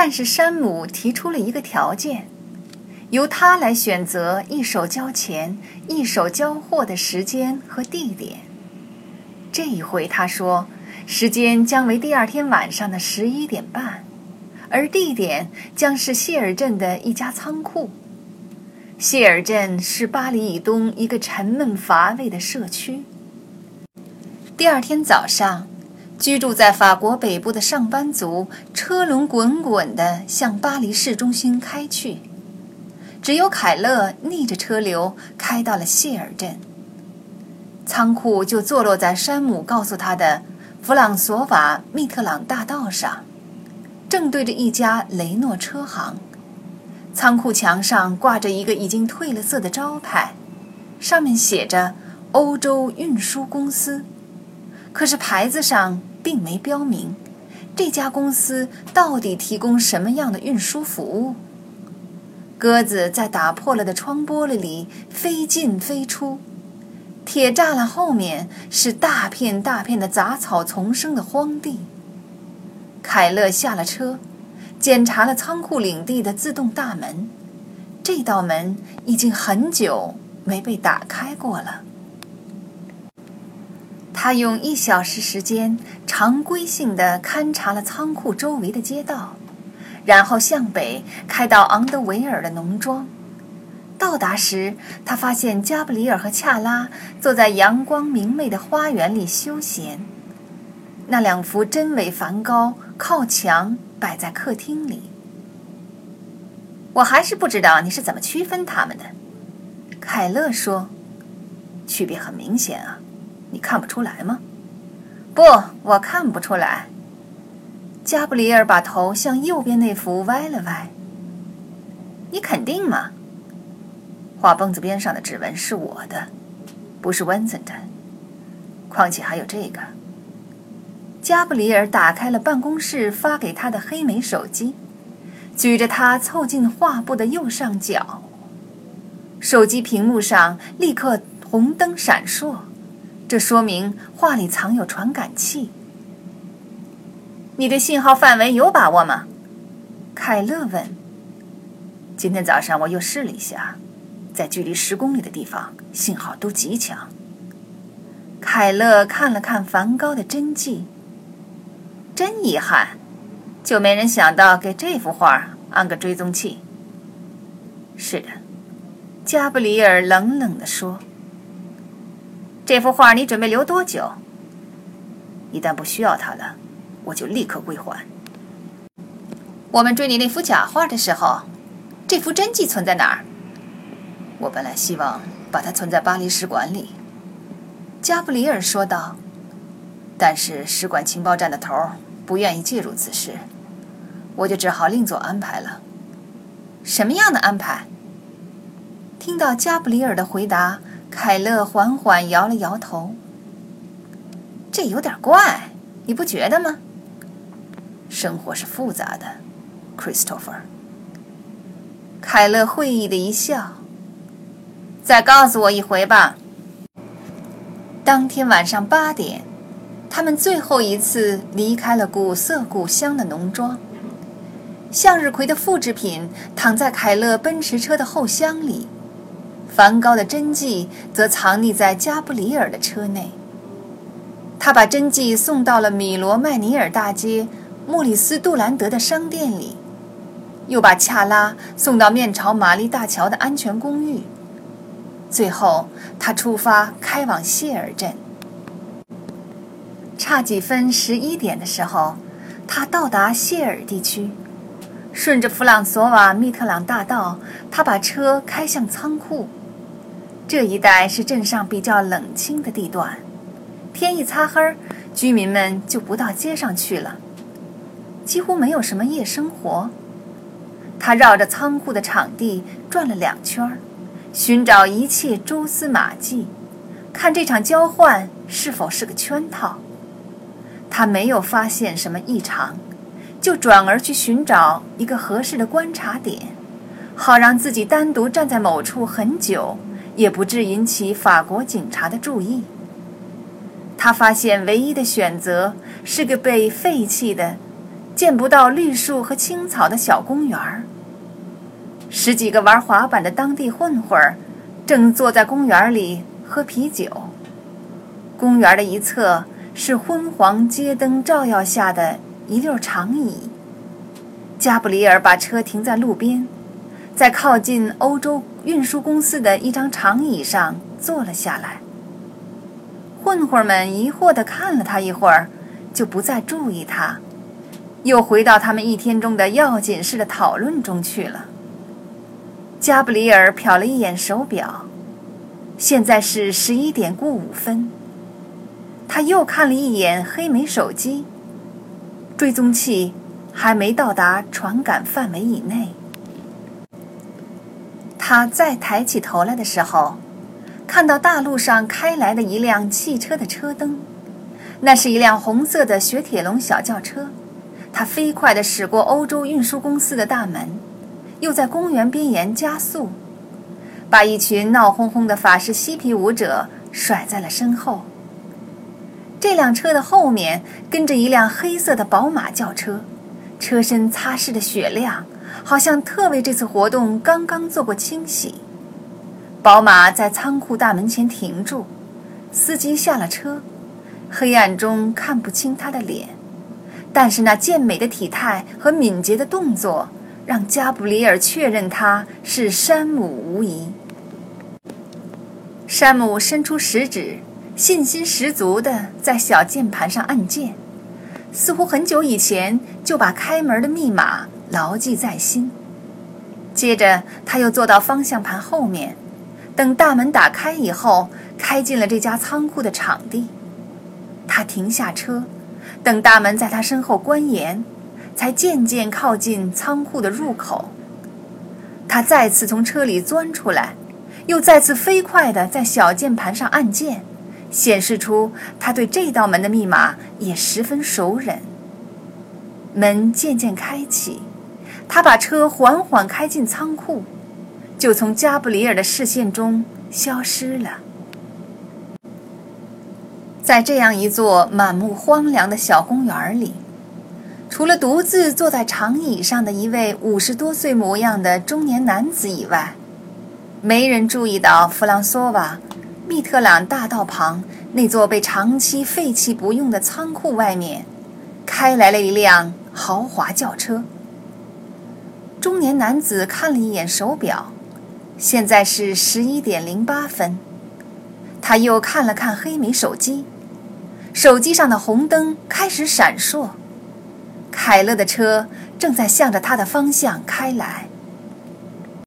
但是山姆提出了一个条件，由他来选择一手交钱、一手交货的时间和地点。这一回他说，时间将为第二天晚上的十一点半，而地点将是谢尔镇的一家仓库。谢尔镇是巴黎以东一个沉闷乏味的社区。第二天早上。居住在法国北部的上班族车轮滚滚地向巴黎市中心开去，只有凯勒逆着车流开到了谢尔镇。仓库就坐落在山姆告诉他的弗朗索瓦密特朗大道上，正对着一家雷诺车行。仓库墙上挂着一个已经褪了色的招牌，上面写着“欧洲运输公司”，可是牌子上。并没标明这家公司到底提供什么样的运输服务。鸽子在打破了的窗玻璃里飞进飞出，铁栅栏后面是大片大片的杂草丛生的荒地。凯勒下了车，检查了仓库领地的自动大门，这道门已经很久没被打开过了。他用一小时时间常规性的勘察了仓库周围的街道，然后向北开到昂德维尔的农庄。到达时，他发现加布里尔和恰拉坐在阳光明媚的花园里休闲。那两幅真伪梵高靠墙摆在客厅里。我还是不知道你是怎么区分他们的，凯勒说。区别很明显啊。你看不出来吗？不，我看不出来。加布里尔把头向右边那幅歪了歪。你肯定吗？画蹦子边上的指纹是我的，不是温森的。况且还有这个。加布里尔打开了办公室发给他的黑莓手机，举着它凑近画布的右上角。手机屏幕上立刻红灯闪烁。这说明画里藏有传感器。你对信号范围有把握吗？凯勒问。今天早上我又试了一下，在距离十公里的地方信号都极强。凯勒看了看梵高的真迹，真遗憾，就没人想到给这幅画安个追踪器。是的，加布里尔冷冷地说。这幅画你准备留多久？一旦不需要它了，我就立刻归还。我们追你那幅假画的时候，这幅真迹存在哪儿？我本来希望把它存在巴黎使馆里，加布里尔说道。但是使馆情报站的头不愿意介入此事，我就只好另做安排了。什么样的安排？听到加布里尔的回答。凯勒缓缓摇了摇头。这有点怪，你不觉得吗？生活是复杂的，Christopher。凯勒会意的一笑。再告诉我一回吧。当天晚上八点，他们最后一次离开了古色古香的农庄。向日葵的复制品躺在凯勒奔驰车的后厢里。梵高的真迹则藏匿在加布里尔的车内。他把真迹送到了米罗麦尼尔大街莫里斯杜兰德的商店里，又把恰拉送到面朝玛丽大桥的安全公寓。最后，他出发开往谢尔镇。差几分十一点的时候，他到达谢尔地区，顺着弗朗索瓦密特朗大道，他把车开向仓库。这一带是镇上比较冷清的地段，天一擦黑，居民们就不到街上去了，几乎没有什么夜生活。他绕着仓库的场地转了两圈，寻找一切蛛丝马迹，看这场交换是否是个圈套。他没有发现什么异常，就转而去寻找一个合适的观察点，好让自己单独站在某处很久。也不致引起法国警察的注意。他发现唯一的选择是个被废弃的、见不到绿树和青草的小公园儿。十几个玩滑板的当地混混儿正坐在公园里喝啤酒。公园的一侧是昏黄街灯照耀下的一溜长椅。加布里尔把车停在路边，在靠近欧洲运输公司的一张长椅上坐了下来。混混们疑惑地看了他一会儿，就不再注意他，又回到他们一天中的要紧事的讨论中去了。加布里尔瞟了一眼手表，现在是十一点过五分。他又看了一眼黑莓手机，追踪器还没到达传感范围以内。他再抬起头来的时候，看到大路上开来的一辆汽车的车灯，那是一辆红色的雪铁龙小轿车。它飞快地驶过欧洲运输公司的大门，又在公园边沿加速，把一群闹哄哄的法式嬉皮舞者甩在了身后。这辆车的后面跟着一辆黑色的宝马轿车，车身擦拭的雪亮，好像特为这次活动刚刚做过清洗。宝马在仓库大门前停住，司机下了车，黑暗中看不清他的脸，但是那健美的体态和敏捷的动作让加布里尔确认他是山姆无疑。山姆伸出食指。信心十足地在小键盘上按键，似乎很久以前就把开门的密码牢记在心。接着，他又坐到方向盘后面，等大门打开以后，开进了这家仓库的场地。他停下车，等大门在他身后关严，才渐渐靠近仓库的入口。他再次从车里钻出来，又再次飞快地在小键盘上按键。显示出他对这道门的密码也十分熟稔。门渐渐开启，他把车缓缓开进仓库，就从加布里尔的视线中消失了。在这样一座满目荒凉的小公园里，除了独自坐在长椅上的一位五十多岁模样的中年男子以外，没人注意到弗朗索瓦。密特朗大道旁那座被长期废弃不用的仓库外面，开来了一辆豪华轿车。中年男子看了一眼手表，现在是十一点零八分。他又看了看黑莓手机，手机上的红灯开始闪烁。凯勒的车正在向着他的方向开来。